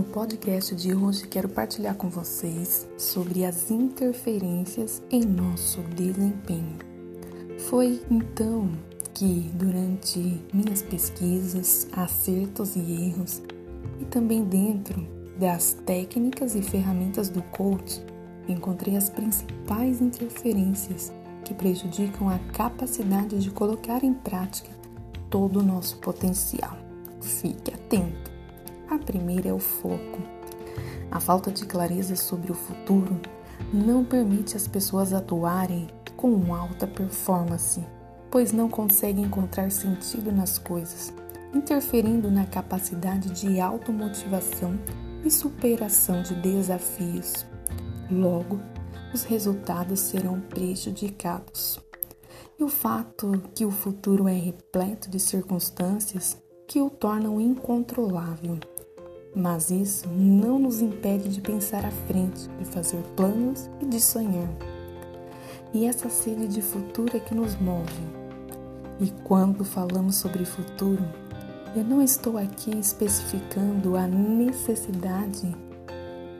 No podcast de hoje quero partilhar com vocês sobre as interferências em nosso desempenho. Foi então que, durante minhas pesquisas, acertos e erros, e também dentro das técnicas e ferramentas do coach, encontrei as principais interferências que prejudicam a capacidade de colocar em prática todo o nosso potencial. Fique atento! A primeira é o foco. A falta de clareza sobre o futuro não permite as pessoas atuarem com alta performance, pois não conseguem encontrar sentido nas coisas, interferindo na capacidade de automotivação e superação de desafios. Logo, os resultados serão prejudicados. E o fato que o futuro é repleto de circunstâncias que o tornam incontrolável mas isso não nos impede de pensar à frente, de fazer planos e de sonhar. E essa sede de futuro é que nos move. E quando falamos sobre futuro, eu não estou aqui especificando a necessidade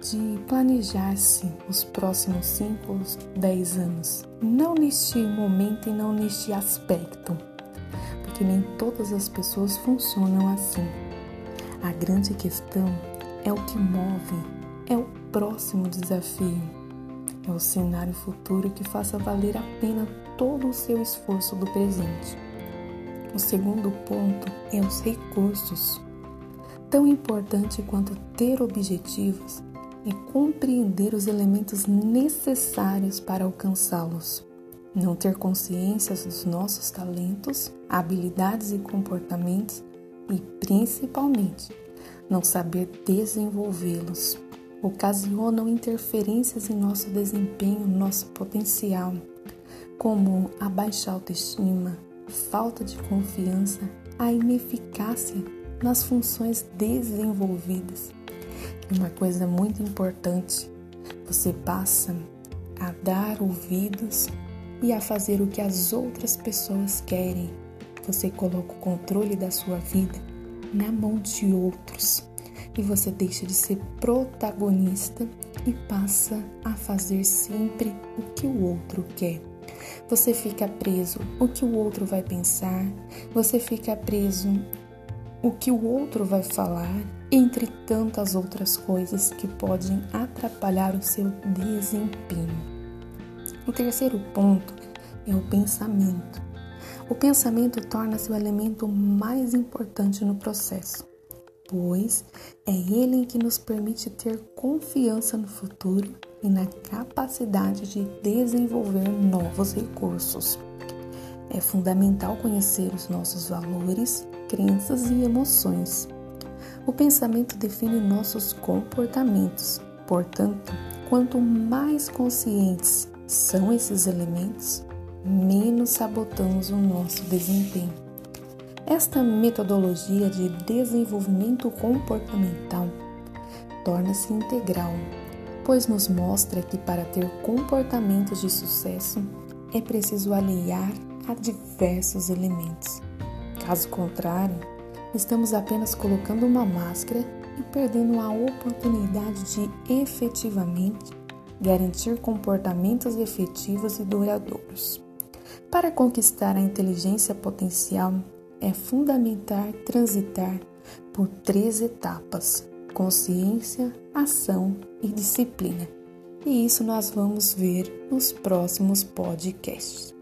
de planejar-se os próximos 5 ou 10 anos. Não neste momento e não neste aspecto, porque nem todas as pessoas funcionam assim. A grande questão é o que move, é o próximo desafio, é o cenário futuro que faça valer a pena todo o seu esforço do presente. O segundo ponto é os recursos. Tão importante quanto ter objetivos é compreender os elementos necessários para alcançá-los. Não ter consciência dos nossos talentos, habilidades e comportamentos e, principalmente, não saber desenvolvê-los ocasionam interferências em nosso desempenho, nosso potencial, como a baixa autoestima, falta de confiança, a ineficácia nas funções desenvolvidas. E uma coisa muito importante, você passa a dar ouvidos e a fazer o que as outras pessoas querem você coloca o controle da sua vida na mão de outros e você deixa de ser protagonista e passa a fazer sempre o que o outro quer. Você fica preso o que o outro vai pensar, você fica preso o que o outro vai falar, entre tantas outras coisas que podem atrapalhar o seu desempenho. O terceiro ponto é o pensamento. O pensamento torna-se o elemento mais importante no processo, pois é ele que nos permite ter confiança no futuro e na capacidade de desenvolver novos recursos. É fundamental conhecer os nossos valores, crenças e emoções. O pensamento define nossos comportamentos, portanto, quanto mais conscientes são esses elementos, menos sabotamos o nosso desempenho. Esta metodologia de desenvolvimento comportamental torna-se integral, pois nos mostra que para ter comportamentos de sucesso é preciso aliar a diversos elementos. Caso contrário, estamos apenas colocando uma máscara e perdendo a oportunidade de efetivamente garantir comportamentos efetivos e duradouros. Para conquistar a inteligência potencial, é fundamental transitar por três etapas: consciência, ação e disciplina. E isso nós vamos ver nos próximos podcasts.